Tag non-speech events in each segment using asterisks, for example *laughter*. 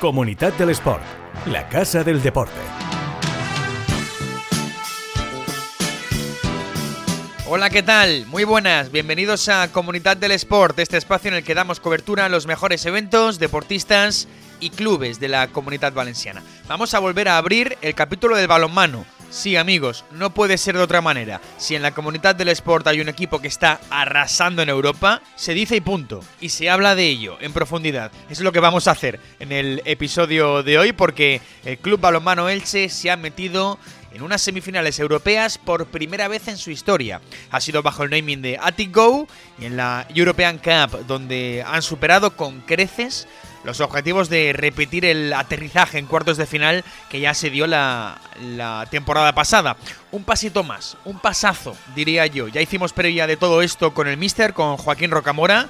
Comunidad del Sport, la casa del deporte. Hola, ¿qué tal? Muy buenas, bienvenidos a Comunidad del Sport, este espacio en el que damos cobertura a los mejores eventos, deportistas y clubes de la comunidad valenciana. Vamos a volver a abrir el capítulo del balonmano Sí, amigos, no puede ser de otra manera. Si en la comunidad del sport hay un equipo que está arrasando en Europa, se dice y punto. Y se habla de ello en profundidad. es lo que vamos a hacer en el episodio de hoy porque el Club Balonmano Elche se ha metido en unas semifinales europeas por primera vez en su historia. Ha sido bajo el naming de Attic y en la European Cup donde han superado con creces los objetivos de repetir el aterrizaje en cuartos de final que ya se dio la, temporada pasada. Un pasito más, un pasazo, diría yo. Ya hicimos previa de todo esto con el Mister, con Joaquín Rocamora.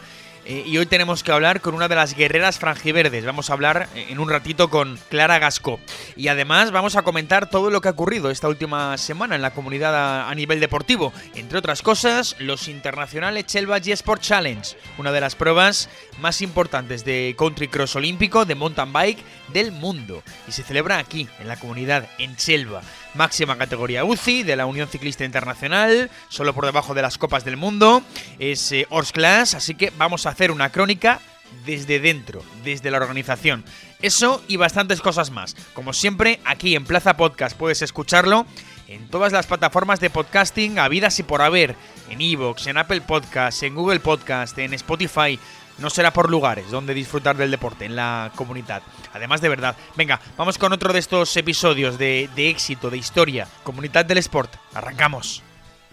Eh, y hoy tenemos que hablar con una de las guerreras franjiverdes. Vamos a hablar eh, en un ratito con Clara Gasco. Y además vamos a comentar todo lo que ha ocurrido esta última semana en la comunidad a, nivel deportivo. Entre otras cosas, los internacionales Chelva G Sport Challenge, una de las pruebas más importantes de country cross olímpico, de mountain bike del mundo. Y se celebra aquí, en la comunidad, en Chelva máxima categoría UCI de la Unión Ciclista Internacional, solo por debajo de las Copas del Mundo, es eh, Class, así que vamos a hacer una crónica desde dentro, desde la organización. Eso y bastantes cosas más. Como siempre, aquí en Plaza Podcast puedes escucharlo en todas las plataformas de podcasting habidas y por haber, en Evox, en Apple Podcast, en Google Podcast, en Spotify, no será por lugares donde disfrutar del deporte en la comunidad. Además de verdad. Venga, vamos con otro de estos episodios de, de éxito, de historia. Comunidad del Sport. Arrancamos.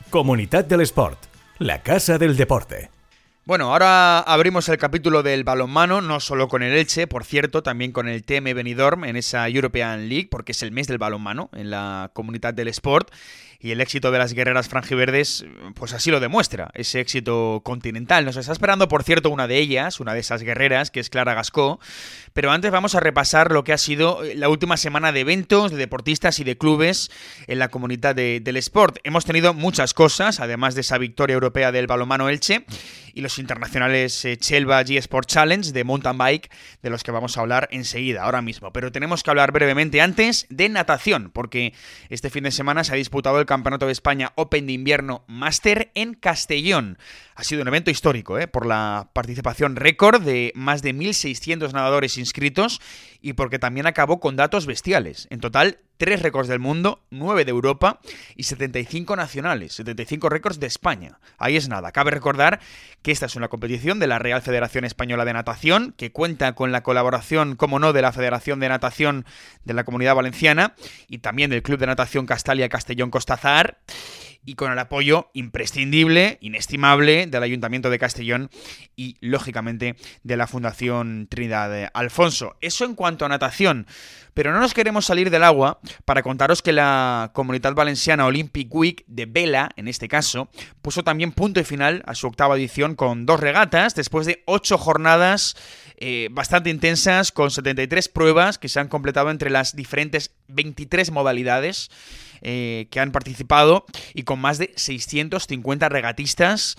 Comunidad del Sport. La casa del deporte. Bueno, ahora abrimos el capítulo del balonmano, no solo con el Elche, por cierto, también con el TM Benidorm en esa European League, porque es el mes del balonmano en la comunidad del sport y el éxito de las guerreras franjiverdes, pues así lo demuestra, ese éxito continental. Nos está esperando, por cierto, una de ellas, una de esas guerreras, que es Clara Gascó, pero antes vamos a repasar lo que ha sido la última semana de eventos, de deportistas y de clubes en la comunidad del sport. Hemos tenido muchas cosas, además de esa victoria europea del balomano Elche y los internacionales eh, Chelva G Sport Challenge de mountain bike, de los que vamos a hablar enseguida, ahora mismo. Pero tenemos que hablar brevemente antes de natación, porque este fin de semana se ha disputado el Campeonato de España Open de Invierno Master en Castellón. Ha sido un evento histórico, ¿eh? por la participación récord de más de 1.600 nadadores inscritos y porque también acabó con datos bestiales. En total, 3 récords del mundo, 9 de Europa y 75 nacionales, 75 récords de España. Ahí es nada. Cabe recordar que esta es una competición de la Real Federación Española de Natación, que cuenta con la colaboración, como no, de la Federación de Natación de la Comunidad Valenciana y también del Club de Natación Castalia Castellón Costazar y con el apoyo imprescindible, inestimable del Ayuntamiento de Castellón y, lógicamente, de la Fundación Trinidad Alfonso. Eso en cuanto a natación. Pero no nos queremos salir del agua para contaros que la Comunidad Valenciana Olympic Week de Vela, en este caso, puso también punto y final a su octava edición con dos regatas después de ocho jornadas eh, bastante intensas con 73 pruebas que se han completado entre las diferentes 23 modalidades. Eh, que han participado y con más de 650 regatistas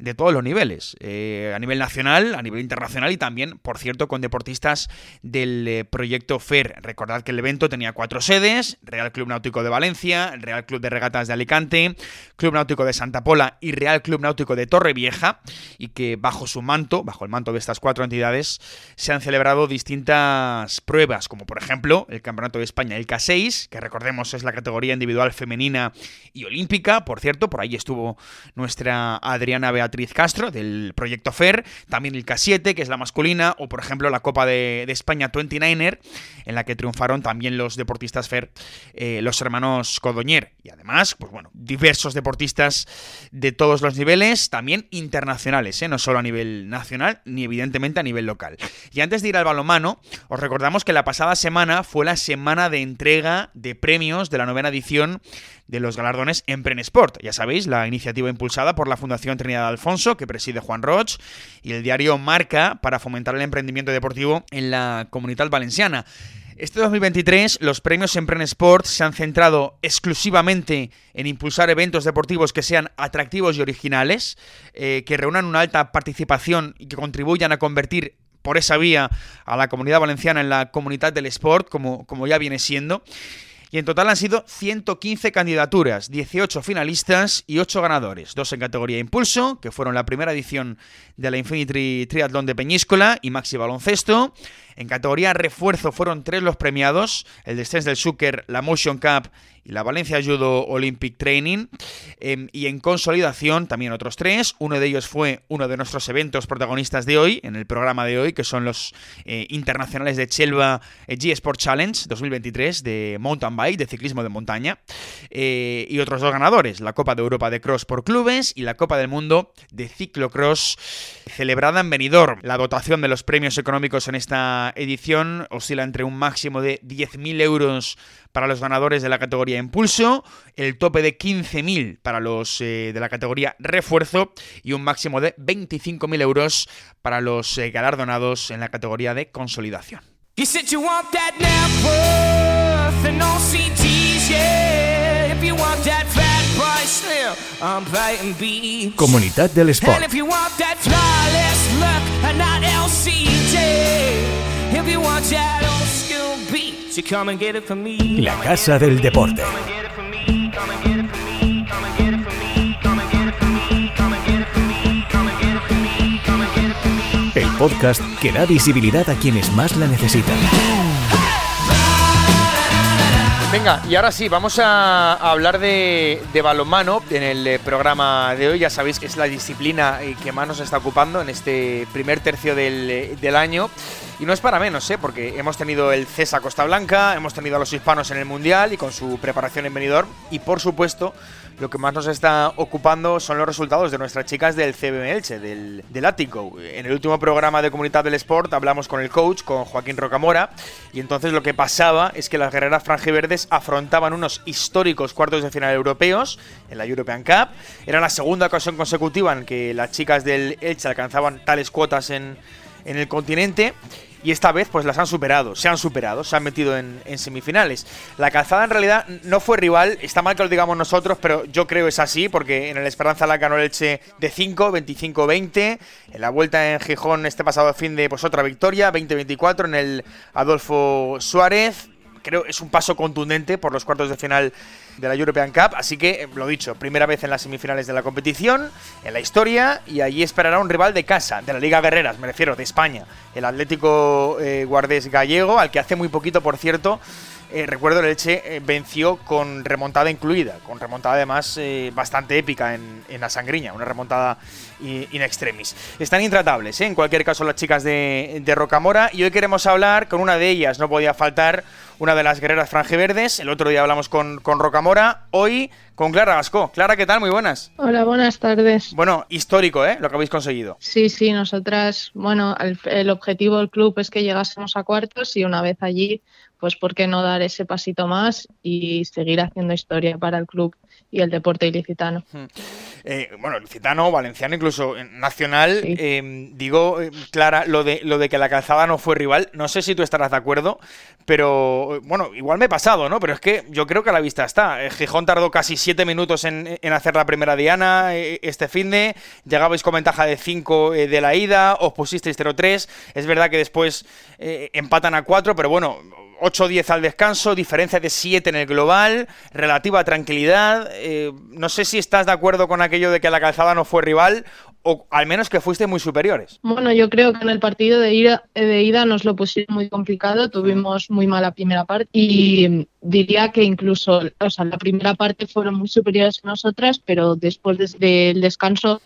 de todos los niveles, eh, a nivel nacional, a nivel internacional y también, por cierto, con deportistas del eh, proyecto FER. Recordad que el evento tenía cuatro sedes, Real Club Náutico de Valencia, Real Club de Regatas de Alicante, Club Náutico de Santa Pola y Real Club Náutico de Torrevieja, y que bajo su manto, bajo el manto de estas cuatro entidades, se han celebrado distintas pruebas, como por ejemplo el Campeonato de España, el K6, que recordemos es la categoría individual femenina y olímpica, por cierto, por ahí estuvo nuestra Adriana Beatriz Beatriz Castro, del proyecto FER, también el K7, que es la masculina, o por ejemplo la Copa de, España 29er, en la que triunfaron también los deportistas FER, eh, los hermanos Codoñer. Y además, pues bueno, diversos deportistas de todos los niveles, también internacionales, ¿eh? no solo a nivel nacional, ni evidentemente a nivel local. Y antes de ir al balomano, os recordamos que la pasada semana fue la semana de entrega de premios de la novena edición de los galardones Empren Sport. Ya sabéis, la iniciativa impulsada por la Fundación Trinidad Alfonso, que preside Juan Roch, y el diario Marca para fomentar el emprendimiento deportivo en la comunidad valenciana. Este 2023 los premios Empren Sport se han centrado exclusivamente en impulsar eventos deportivos que sean atractivos y originales, eh, que reúnan una alta participación y que contribuyan a convertir por esa vía a la comunidad valenciana en la comunidad del sport, como, como ya viene siendo. Y en total han sido 115 candidaturas, 18 finalistas y 8 ganadores. Dos en categoría Impulso, que fueron la primera edición de la Infinity Triathlon de Peñíscola y Maxi Baloncesto. En categoría Refuerzo fueron tres los premiados, el Descens del Zucker, la Motion Cup y la Valencia Judo Olympic Training. Em, y en consolidación también otros tres. Uno de ellos fue uno de nuestros eventos protagonistas de hoy, en el programa de hoy, que son los eh, internacionales de Chelva eh, G Sport Challenge 2023 de mountain bike, de ciclismo de montaña. Eh, y otros dos ganadores, la Copa de Europa de Cross por clubes y la Copa del Mundo de ciclocross celebrada en Benidorm. La dotación de los premios económicos en esta edición oscila entre un máximo de 10.000 euros para los ganadores de la categoría Impulso, el tope de 15.000 para los eh, de la categoría Refuerzo y un máximo de 25.000 euros para los eh, galardonados en la categoría de Consolidación. Comunidad del Sport. La Casa del Deporte. El podcast que da visibilidad a quienes más la necesitan. Venga, y ahora sí, vamos a, hablar de, balonmano en el eh, programa de hoy. Ya sabéis que es la disciplina eh, que más nos está ocupando en este primer tercio del, eh, del año. Y no es para menos, ¿eh? porque hemos tenido el CESA Costa Blanca, hemos tenido a los hispanos en el Mundial y con su preparación en venidor. Y por supuesto, lo que más nos está ocupando son los resultados de nuestras chicas del CBM Elche, del, del Ático. En el último programa de Comunidad del Sport hablamos con el coach, con Joaquín Rocamora, y entonces lo que pasaba es que las guerreras franjiverdes afrontaban unos históricos cuartos de final europeos en la European Cup. Era la segunda ocasión consecutiva en que las chicas del Elche alcanzaban tales cuotas en, en el continente y esta vez pues las han superado, se han superado, se han metido en, semifinales. La calzada en realidad no fue rival, está mal que lo digamos nosotros, pero yo creo es así, porque en el Esperanza la ganó el Elche de 5, 25-20, en la vuelta en Gijón este pasado fin de pues otra victoria, 20-24 en el Adolfo Suárez, creo es un paso contundente por los cuartos de final de la European Cup. Así que, eh, lo dicho, primera vez en las semifinales de la competición, en la historia, y allí esperará un rival de casa, de la Liga Guerreras, me refiero, de España, el Atlético eh, Guardés Gallego, al que hace muy poquito, por cierto, eh, recuerdo el Elche venció con remontada incluida, con remontada además bastante épica en, la sangriña, una remontada in extremis. Están intratables, en cualquier caso las chicas de, de Rocamora, y hoy queremos hablar con una de ellas, no podía faltar una de las guerreras franjiverdes. El otro día hablamos con, con Rocamora, hoy con Clara Gascó. Clara, ¿qué tal? Muy buenas. Hola, buenas tardes. Bueno, histórico, ¿eh? Lo que habéis conseguido. Sí, sí, nosotras, bueno, el, objetivo del club es que llegásemos a cuartos y una vez allí, pues ¿por qué no dar ese pasito más y seguir haciendo historia para el club y el deporte ilicitano? Eh, bueno, ilicitano, valenciano, incluso nacional. Em, digo, eh, Clara, lo de, lo de que la calzada no fue rival, no sé si tú estarás de acuerdo, pero bueno, igual me he pasado, ¿no? Pero es que yo creo que a la vista está. Eh, Gijón tardó casi siete minutos en, hacer la primera diana este fin de, llegabais con ventaja de 5 de la ida, os pusisteis 0-3. Es verdad que después empatan a 4, pero bueno, 8-10 al descanso, diferencia de 7 en el global, relativa tranquilidad. Eh, no sé si estás de acuerdo con aquello de que la calzada no fue rival o al menos que fuiste muy superiores. Bueno, yo creo que en el partido de ida, de ida nos lo pusieron muy complicado, tuvimos muy mala primera parte y diría que incluso, o sea, la primera parte fueron muy superiores a nosotras, pero después del descanso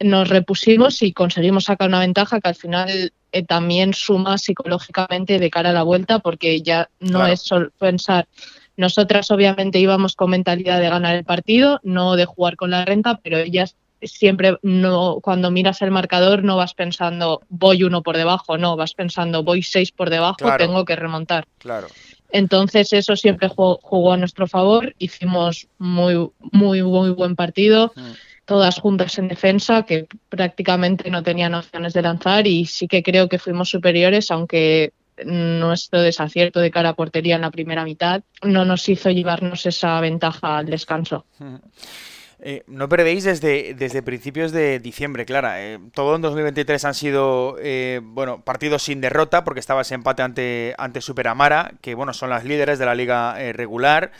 nos repusimos y conseguimos sacar una ventaja que al final eh, también suma psicológicamente de cara a la vuelta, porque ya no es solo pensar. Nosotras obviamente íbamos con mentalidad de ganar el partido, no de jugar con la renta, pero ellas siempre no cuando miras el marcador no vas pensando voy uno por debajo, no, vas pensando voy seis por debajo, tengo que remontar. Claro. Entonces eso siempre jugó, a nuestro favor, hicimos muy muy muy buen partido. Mm todas juntas en defensa, que prácticamente no tenían opciones de lanzar y sí que creo que fuimos superiores, aunque nuestro desacierto de cara a portería en la primera mitad no nos hizo llevarnos esa ventaja al descanso. *laughs* Eh, no perdéis desde, desde principios de diciembre, Clara. Eh, todo en 2023 han sido eh, bueno partidos sin derrota porque estabas empate ante, ante Superamara, que bueno son las líderes de la liga regular.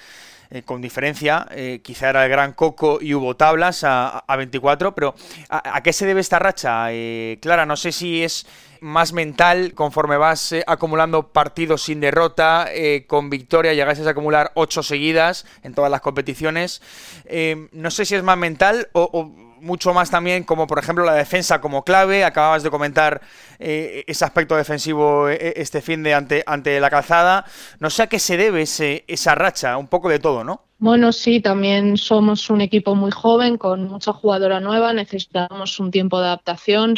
Con diferencia, quizá era el gran Coco y hubo tablas a, 24, pero ¿a, qué se debe esta racha? Clara, no sé si es más mental conforme vas eh, acumulando partidos sin derrota, eh, con victoria llegáis a acumular ocho seguidas en todas las competiciones. Eh, no sé si es más mental o, mucho más también como por ejemplo la defensa como clave. Acababas de comentar ese aspecto defensivo este fin de ante, ante la calzada. No sé a qué se debe ese, esa racha, un poco de todo, ¿no? Bueno, sí, también somos un equipo muy joven con mucha jugadora nueva, necesitamos un tiempo de adaptación,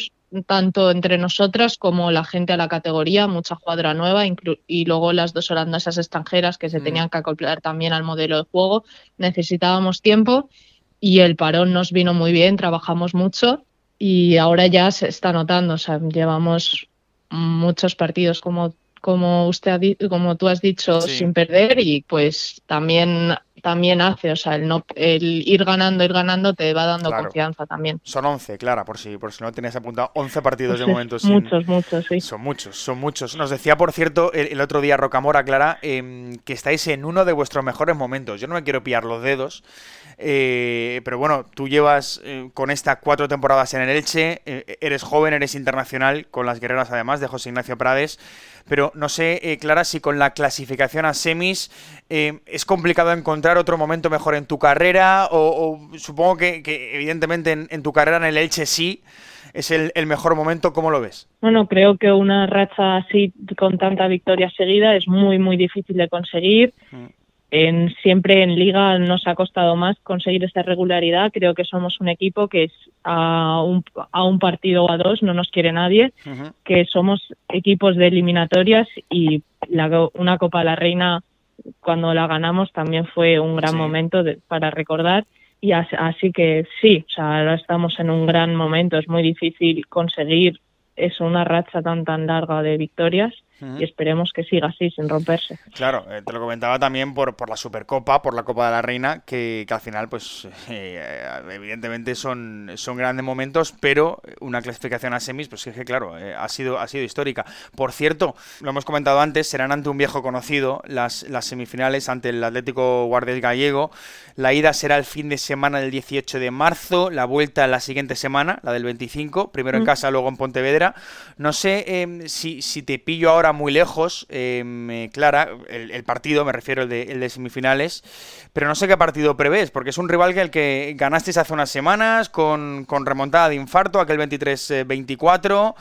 tanto entre nosotras como la gente a la categoría, mucha jugadora nueva y luego las dos holandesas extranjeras que se mm. tenían que acoplar también al modelo de juego. Necesitábamos tiempo y el parón nos vino muy bien, trabajamos mucho y ahora ya se está notando, o sea, llevamos muchos partidos como como usted ha como tú has dicho sin perder y pues también también hace, o sea, el, no, el ir ganando, ir ganando te va dando confianza también. Son 11, Clara, por si, por si no tienes apuntado, 11 partidos de *laughs* momento. Muchos, muchos, sí. Son muchos, son muchos. Nos decía, por cierto, el, otro día Rocamora, Clara, em, que estáis en uno de vuestros mejores momentos. Yo no me quiero pillar los dedos, eh, pero bueno, tú llevas eh, con estas cuatro temporadas en el Elche, eh, eres joven, eres internacional, con las guerreras además de José Ignacio Prades, pero no sé, Clara, si con la clasificación a semis es complicado encontrar otro momento mejor en tu carrera, o, supongo que, evidentemente en, tu carrera en el Elche sí. Es el, mejor momento, ¿cómo lo ves? Bueno, creo que una racha así con tanta victoria seguida es muy, muy difícil de conseguir. Mm. En, siempre en liga nos ha costado más conseguir esta regularidad. Creo que somos un equipo que es a un, a un partido o a dos, no nos quiere nadie, que somos equipos de eliminatorias y la, una Copa de la Reina cuando la ganamos también fue un gran momento para recordar. Y así, que sí, o sea, ahora estamos en un gran momento, es muy difícil conseguir eso, una racha tan tan larga de victorias y esperemos que siga así, sin romperse. Claro, eh, te lo comentaba también por, por la Supercopa, por la Copa de la Reina, que, al final, pues, *laughs* eh, evidentemente son, son grandes momentos, pero una clasificación a semis, pues es que, claro, eh, ha, sido, ha sido histórica. Por cierto, lo hemos comentado antes, serán ante un viejo conocido las, las semifinales ante el Atlético Guardias Gallego. La ida será el fin de semana del 18 de marzo, la vuelta la siguiente semana, la del 25, primero en mm. casa, luego en Pontevedra. No sé em, si, si te pillo ahora muy lejos, eh, Clara, el, partido, me refiero el de, el de, semifinales, pero no sé qué partido prevés, porque es un rival que el que ganasteis hace unas semanas con, con remontada de infarto, aquel 23-24.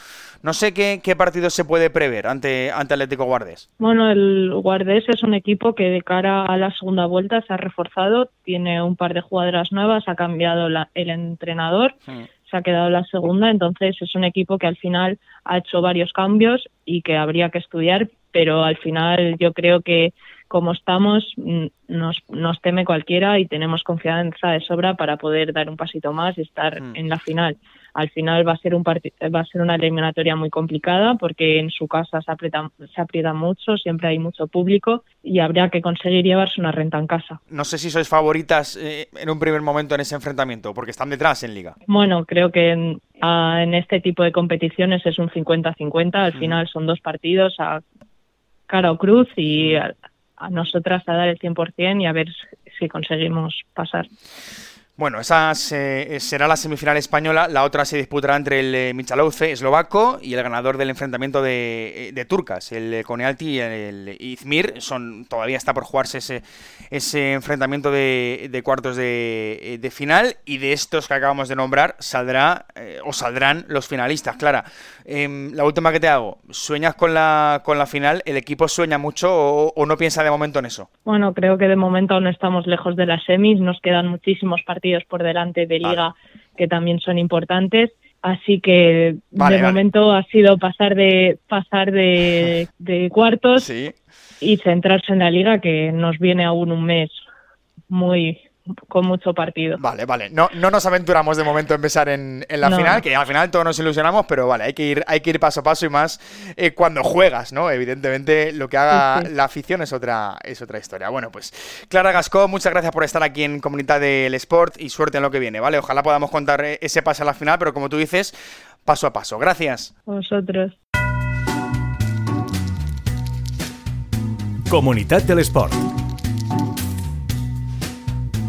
No sé qué, qué, partido se puede prever ante, ante Atlético Guardés. Bueno, el Guardés es un equipo que de cara a la segunda vuelta se ha reforzado, tiene un par de jugadoras nuevas, ha cambiado el entrenador. Hmm se ha quedado la segunda, entonces es un equipo que al final ha hecho varios cambios y que habría que estudiar, pero al final yo creo que como estamos mm, nos, nos teme cualquiera y tenemos confianza de sobra para poder dar un pasito más y estar hmm. en la final al final va a ser un va a ser una eliminatoria muy complicada porque en su casa se aprieta, se aprieta mucho, siempre hay mucho público y habría que conseguir llevarse una renta en casa. No sé si sois favoritas eh, en un primer momento en ese enfrentamiento, porque están detrás en liga. Bueno, creo que en, en este tipo de competiciones es un 50-50, al final son dos partidos a cara o cruz y a, a nosotras a dar el 100% y a ver si conseguimos pasar. Bueno, esa será la semifinal española, la otra se disputará entre el eh, Michalovce eslovaco y el ganador del enfrentamiento de, eh, turcas, el eh, Konealti y el Izmir, son todavía está por jugarse ese, ese enfrentamiento de, cuartos de, final y de estos que acabamos de nombrar saldrá o saldrán los finalistas, Clara. Em, la última que te hago, ¿sueñas con la, con la final? ¿El equipo sueña mucho o, no piensa de momento en eso? Bueno, creo que de momento aún estamos lejos de las semis, nos quedan muchísimos partidos por delante de liga que también son importantes. Así que de momento ha sido pasar de pasar de, *laughs* cuartos y centrarse en la liga, que nos viene aún un mes muy con mucho partido. Vale, vale. No, no nos aventuramos de momento en empezar en, la final, que al final todos nos ilusionamos, pero vale, hay que ir, hay que ir paso a paso y más eh, cuando juegas, ¿no? Evidentemente, lo que haga la afición es otra, es otra historia. Bueno, pues Clara Gascó, muchas gracias por estar aquí en Comunidad del Sport y suerte en lo que viene, ¿vale? Ojalá podamos contar eh, ese pase a la final, pero como tú dices, paso a paso. Gracias. Vosotros. Comunidad del Sport.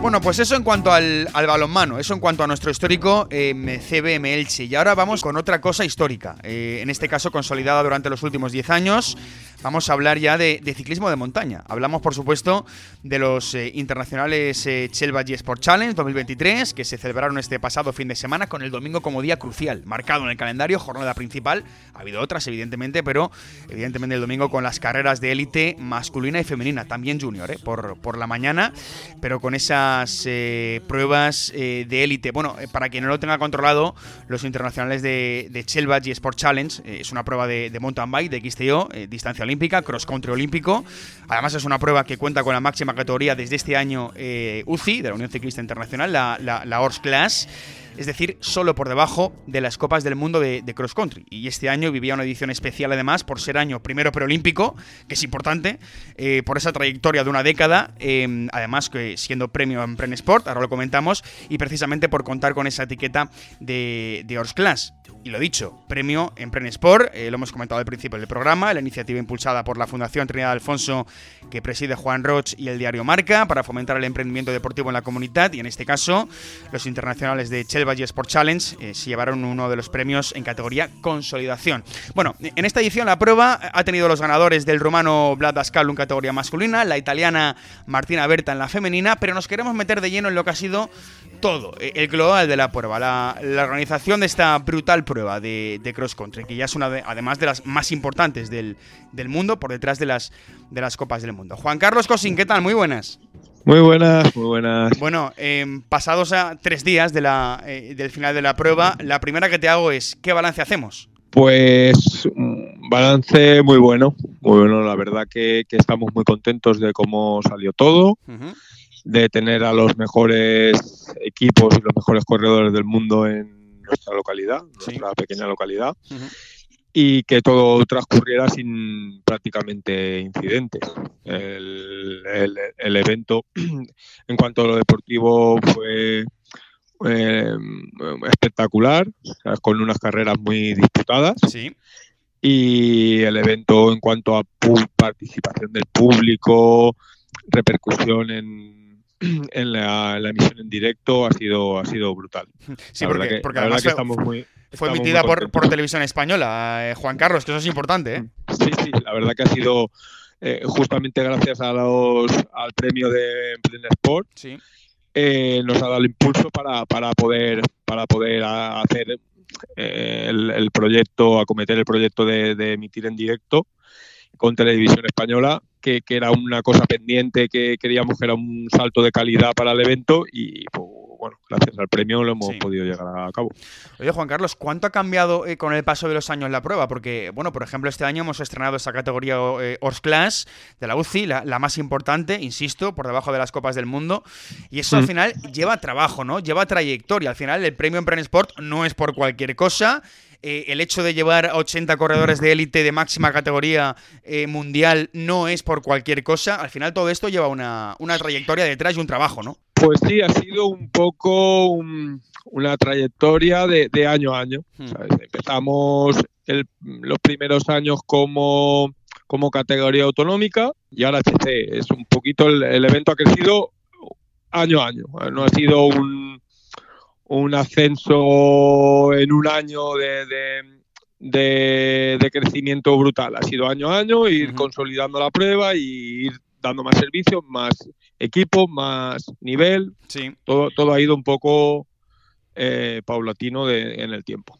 Bueno, pues eso en cuanto al, balonmano, eso en cuanto a nuestro histórico eh, CBM Elche. Y ahora vamos con otra cosa histórica, eh, en este caso consolidada durante los últimos 10 años. Vamos a hablar ya de, ciclismo de montaña. Hablamos, por supuesto, de los eh, internacionales eh, Chelva Sport Challenge 2023, que se celebraron este pasado fin de semana con el domingo como día crucial, marcado en el calendario, jornada principal. Ha habido otras, evidentemente, pero evidentemente el domingo con las carreras de élite masculina y femenina, también junior, por, por la mañana, pero con esa eh, pruebas eh, de élite. Bueno, eh, para quien no lo tenga controlado, los internacionales de, de y Sport Challenge es una prueba de, mountain bike, de XTO, distancia olímpica, cross country olímpico. Además, es una prueba que cuenta con la máxima categoría desde este año UCI, de la Unión Ciclista Internacional, la, la, la Class es decir, solo por debajo de las Copas del Mundo de, Cross Country. Y este año vivía una edición especial además por ser año primero preolímpico, que es importante, eh, por esa trayectoria de una década, em, además que siendo premio en Pren Sport, ahora lo comentamos, y precisamente por contar con esa etiqueta de, de Class. Y lo dicho, premio en Sport, eh, lo hemos comentado al principio del programa, la iniciativa impulsada por la Fundación Trinidad Alfonso que preside Juan Roch y el diario Marca para fomentar el emprendimiento deportivo en la comunidad y en este caso los internacionales de Chelva y Sport Challenge eh, se llevaron uno de los premios en categoría consolidación. Bueno, en esta edición la prueba ha tenido los ganadores del rumano Vlad en categoría masculina, la italiana Martina Berta en la femenina, pero nos queremos meter de lleno en lo que ha sido todo, eh, el global de la prueba, la, organización de esta brutal prueba de, cross country, que ya es una además de las más importantes del, mundo, por detrás de las, de las Copas del Mundo. Juan Carlos Cosín, ¿qué tal? Muy buenas. Muy buenas, muy buenas. Bueno, em, pasados a tres días de la, eh, del final de la prueba, la primera que te hago es, ¿qué balance hacemos? Pues un balance muy bueno, muy bueno. La verdad que, estamos muy contentos de cómo salió todo de tener a los mejores equipos y los mejores corredores del mundo en nuestra localidad, nuestra pequeña localidad, y que todo transcurriera sin prácticamente incidentes. El, evento, *clears throat* en cuanto a lo deportivo, fue eh, espectacular, con unas carreras muy disputadas. Y el evento en cuanto a participación del público, repercusión en *clears throat* en la, emisión en directo ha sido, ha sido brutal. Sí, porque, además estamos muy, fue emitida por, por, televisión española, eh, Juan Carlos, que eso es importante. ¿eh? Sí, sí, la verdad que ha sido eh, justamente gracias a los, al premio de Emprende Sport. Sí. nos ha dado el impulso para, para poder para poder hacer el, proyecto, acometer el proyecto de, de emitir en directo con Televisión Española que, era una cosa pendiente que queríamos que era un salto de calidad para el evento y pues, bueno, gracias al premio lo hemos podido llegar a cabo. Oye, Juan Carlos, ¿cuánto ha cambiado eh, con el paso de los años la prueba? Porque, bueno, por ejemplo, este año hemos estrenado esa categoría eh, Horse Class de la UCI, la, más importante, insisto, por debajo de las Copas del Mundo. Y eso al mm. final lleva trabajo, ¿no? Lleva trayectoria. Al final, el premio en Sport no es por cualquier cosa. Eh, el hecho de llevar a 80 corredores de élite de máxima categoría eh, mundial no es por cualquier cosa. Al final todo esto lleva una, trayectoria detrás y un trabajo, ¿no? Pues sí, ha sido un poco una trayectoria de, año a año. Hmm. Empezamos los primeros años como, como categoría autonómica y ahora HC. Es un poquito el, el evento ha crecido año a año. No ha sido un, un ascenso en un año de, de, crecimiento brutal. Ha sido año a año, ir consolidando la prueba y ir dando más servicios, más equipo, más nivel. Sí. Todo, todo ha ido un poco eh, paulatino en el tiempo.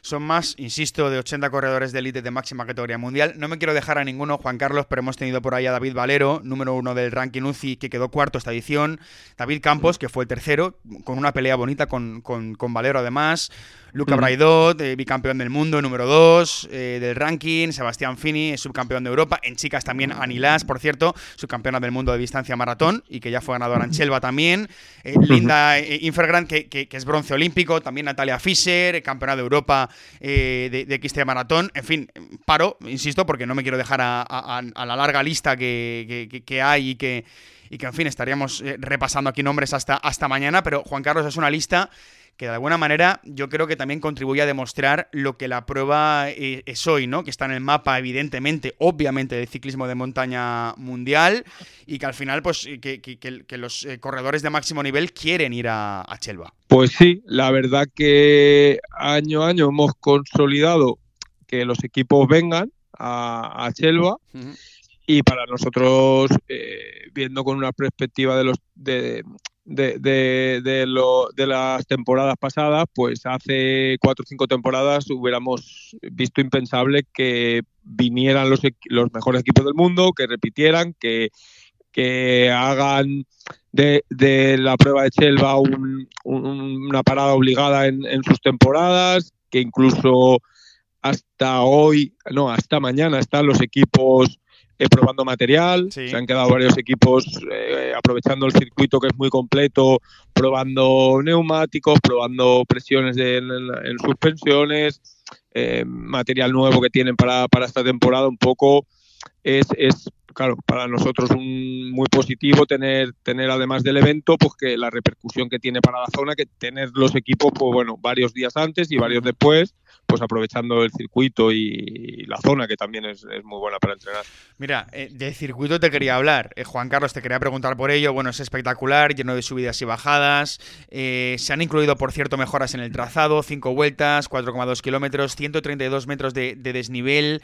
Son más, insisto, de 80 corredores de élite de máxima categoría mundial. No me quiero dejar a ninguno, Juan Carlos, pero hemos tenido por ahí a David Valero, número uno del ranking UCI, que quedó cuarto esta edición. David Campos, que fue el tercero, con una pelea bonita con, con, con Valero además. Luca Braidot, eh, bicampeón del mundo, número 2 eh, del ranking. Sebastián Fini, subcampeón de Europa. En chicas también Anilas, por cierto, subcampeona del mundo de distancia maratón y que ya fue ganadora en Chelva también. Eh, *laughs* Linda Infergrand, que, es bronce olímpico. También Natalia Fischer, campeona de Europa de, de XT maratón. En fin, paro, insisto, porque no me quiero dejar a, la larga lista que, que hay y que y que en fin estaríamos repasando aquí nombres hasta, hasta mañana, pero Juan Carlos es una lista que de alguna manera yo creo que también contribuye a demostrar lo que la prueba eh, es hoy, ¿no? Que está en el mapa, evidentemente, obviamente, del ciclismo de montaña mundial y que al final, pues, que, los eh, corredores de máximo nivel quieren ir a, Chelva. Pues sí, la verdad que año a año hemos consolidado que los equipos vengan a, Chelva. Y para nosotros, eh, viendo con una perspectiva de los de, de, de, de, lo, de, las temporadas pasadas, pues hace cuatro o cinco temporadas hubiéramos visto impensable que vinieran los, los mejores equipos del mundo, que repitieran, que, que hagan de, la prueba de Chelva una parada obligada en, en sus temporadas, que incluso hasta hoy, no, hasta mañana están los equipos eh, probando material. Se han quedado varios equipos eh, aprovechando el circuito que es muy completo, probando neumáticos, probando presiones en, suspensiones, eh, material nuevo que tienen para, para esta temporada. Un poco es, es claro, para nosotros un muy positivo tener, tener además del evento, pues que la repercusión que tiene para la zona, que tener los equipos, pues bueno, varios días antes y varios después, pues aprovechando el circuito y, la zona, que también es, muy buena para entrenar. Mira, eh, de circuito te quería hablar. Eh, Juan Carlos, te quería preguntar por ello. Bueno, es espectacular, lleno de subidas y bajadas. Eh, se han incluido, por cierto, mejoras en el trazado, 5 vueltas, 4,2 kilómetros, 132 metros de, desnivel.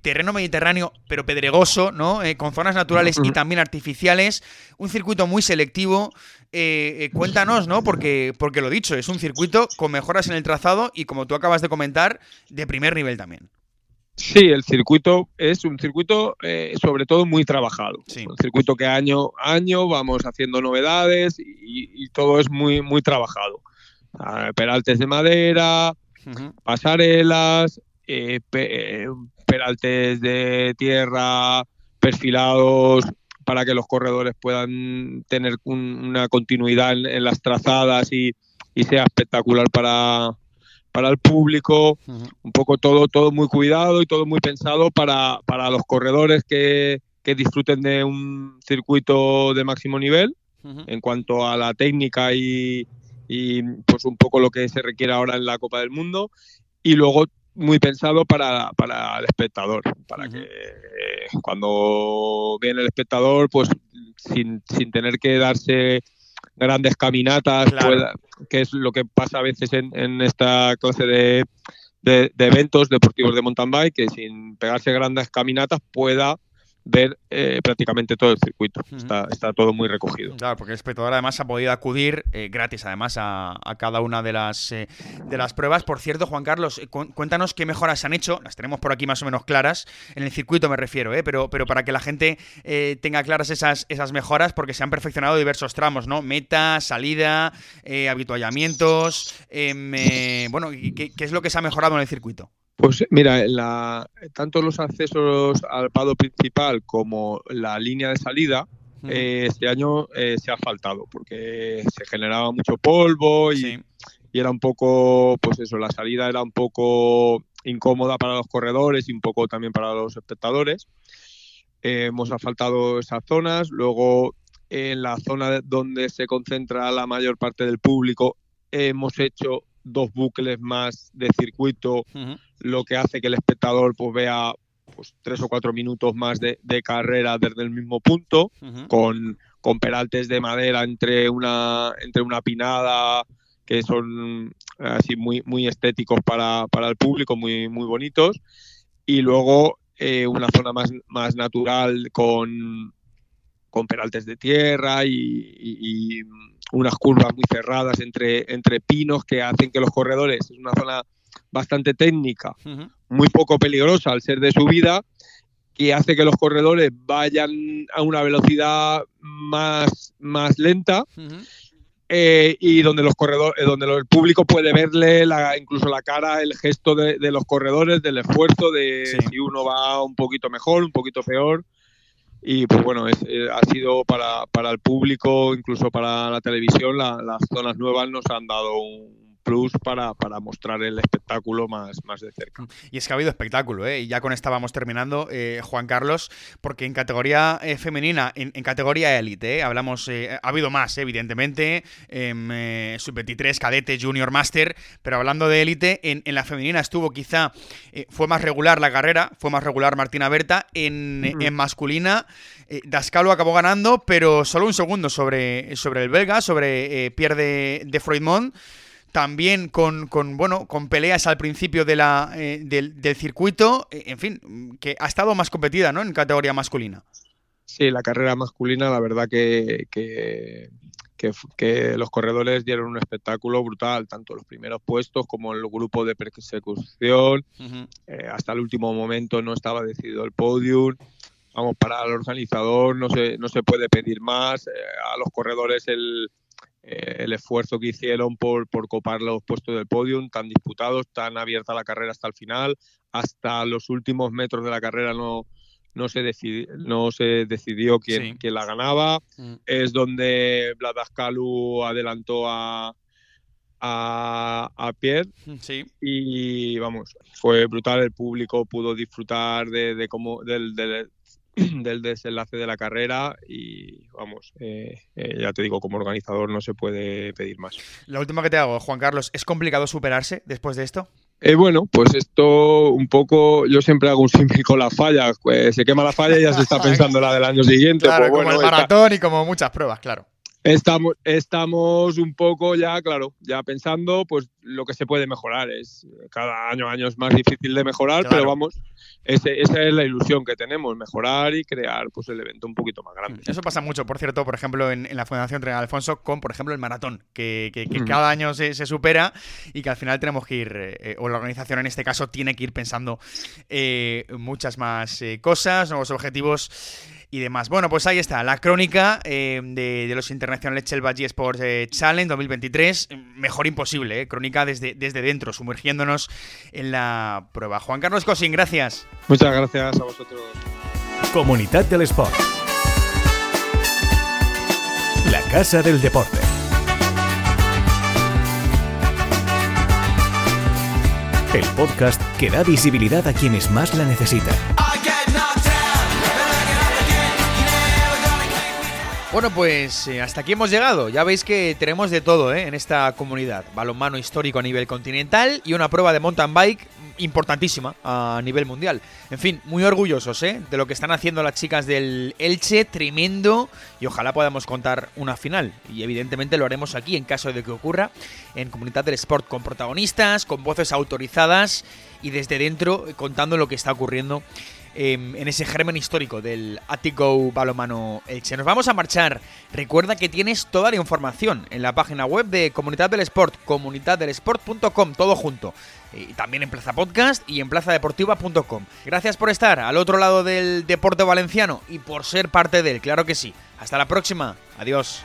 terreno mediterráneo, pero pedregoso, ¿no? con zonas naturales y también artificiales. Un circuito muy selectivo. Eh, eh, cuéntanos, ¿no? Porque, porque lo dicho, es un circuito con mejoras en el trazado y como tú acabas de comentar, de primer nivel también. Sí, el circuito es un circuito eh, sobre todo muy trabajado. Un circuito que año a año vamos haciendo novedades y, todo es muy, muy trabajado. Ah, peraltes de madera, pasarelas, peraltes de tierra perfilados para que los corredores puedan tener una continuidad en, las trazadas y, sea espectacular para, para el público, un poco todo, todo muy cuidado y todo muy pensado para, para los corredores que, que, disfruten de un circuito de máximo nivel. En cuanto a la técnica y, y, pues un poco lo que se requiere ahora en la Copa del Mundo. Y luego muy pensado para, para el espectador, para que cuando viene el espectador, pues sin, sin tener que darse grandes caminatas, que es lo que pasa a veces en, en esta clase de, de, de, eventos deportivos de mountain bike, que sin pegarse grandes caminatas pueda ver eh, prácticamente todo el circuito. está, está, todo muy recogido. Claro, porque el espectador además ha podido acudir eh, gratis además a, cada una de las, eh, de las pruebas. Por cierto, Juan Carlos, cuéntanos qué mejoras se han hecho. Las tenemos por aquí más o menos claras. En el circuito me refiero, pero, pero para que la gente tenga claras esas, esas mejoras, porque se han perfeccionado diversos tramos, ¿no? Meta, salida, habituallamientos. Em, bueno, ¿qué, ¿qué es lo que se ha mejorado en el circuito? Pues mira, la, tanto los accesos al pado principal como la línea de salida, eh, este año eh, se ha faltado porque se generaba mucho polvo y, era un poco, pues eso, la salida era un poco incómoda para los corredores y un poco también para los espectadores. Eh, hemos asfaltado esas zonas, luego en la zona donde se concentra la mayor parte del público hemos hecho dos bucles más de circuito, lo que hace que el espectador pues, vea pues, tres o cuatro minutos más de, carrera desde el mismo punto, con, con, peraltes de madera entre una, entre una pinada que son así muy, muy estéticos para, para el público, muy, muy bonitos, y luego eh, una zona más, más natural con, con peraltes de tierra y, unas curvas muy cerradas entre, entre pinos que hacen que los corredores, es una zona bastante técnica, muy poco peligrosa al ser de subida, que hace que los corredores vayan a una velocidad más, más lenta. Eh, y donde los corredores, eh, donde el público puede verle la, incluso la cara, el gesto de, los corredores, del esfuerzo, de si uno va un poquito mejor, un poquito peor. Y pues bueno, eh, ha sido para, para, el público, incluso para la televisión, las zonas nuevas nos han dado un, plus para, para, mostrar el espectáculo más, más de cerca. Y es que ha habido espectáculo, ¿eh? y ya con esta vamos terminando, eh, Juan Carlos, porque en categoría eh, femenina, en, categoría élite, hablamos, ha habido más, evidentemente, em, sub-23, cadete, junior, master, pero hablando de élite, en, en, la femenina estuvo quizá, fue más regular la carrera, fue más regular Martina Berta, en, en masculina. Dascalo acabó ganando, pero solo un segundo sobre, sobre el belga, sobre Pierre de, de Freudmont también con, bueno, con peleas al principio de la, eh, del, circuito, eh, en fin, que ha estado más competida ¿no? en categoría masculina. Sí, la carrera masculina, la verdad que, que, los corredores dieron un espectáculo brutal, tanto los primeros puestos como el grupo de persecución. Eh, hasta el último momento no estaba decidido el podium. Vamos, para el organizador no se, no se puede pedir más. a los corredores el, eh, el esfuerzo que hicieron por, por copar los puestos del podium, tan disputados, tan abierta la carrera hasta el final, hasta los últimos metros de la carrera no, no, se, decidió, no se decidió quién, la ganaba. Mm. Es donde Vladascalu adelantó a, a, a Pierre. Sí. Y vamos, fue brutal. El público pudo disfrutar de, de cómo, del, del *clears throat* desenlace de la carrera y vamos, eh, eh, ya te digo, como organizador no se puede pedir más. La última que te hago, Juan Carlos, ¿es complicado superarse después de esto? Eh, bueno, pues esto un poco, yo siempre hago un símil con las fallas, pues se quema la falla y ya se está *laughs* pensando la del año siguiente. Claro, pues como el maratón y como muchas pruebas, claro. Estamos, estamos un poco ya, claro, ya pensando pues lo que se puede mejorar. Es cada año año es más difícil de mejorar, pero vamos, esa es la ilusión que tenemos, mejorar y crear pues el evento un poquito más grande. Eso pasa mucho, por cierto, por ejemplo, en, la Fundación Tren Alfonso con, por ejemplo, el maratón, que, cada año se, supera y que al final tenemos que ir, eh, o la organización en este caso tiene que ir pensando eh, muchas más eh, cosas, nuevos objetivos y demás. Bueno, pues ahí está, la crónica eh, de, los internacionales Chelbaji Sports eh, Challenge 2023. Mejor imposible, eh, crónica desde, desde dentro, sumergiéndonos en la prueba. Juan Carlos Cosín, gracias. Muchas gracias a vosotros. Comunidad del Sport. La Casa del Deporte. El podcast que da visibilidad a quienes más la necesitan. Bueno, pues eh, hasta aquí hemos llegado. Ya veis que tenemos de todo ¿eh? en esta comunidad. Balonmano histórico a nivel continental y una prueba de mountain bike importantísima a nivel mundial. En fin, muy orgullosos ¿eh? de lo que están haciendo las chicas del Elche, tremendo, y ojalá podamos contar una final. Y evidentemente lo haremos aquí en caso de que ocurra, en Comunidad del Sport, con protagonistas, con voces autorizadas y desde dentro contando lo que está ocurriendo Em, en ese germen histórico del Atico Balomano Elche. Nos vamos a marchar. Recuerda que tienes toda la información en la página web de Comunidad del Sport, comunidaddelesport.com, todo junto. Y también en Plaza Podcast y en plazadeportiva.com. Gracias por estar al otro lado del deporte valenciano y por ser parte de él, claro que sí. Hasta la próxima. Adiós.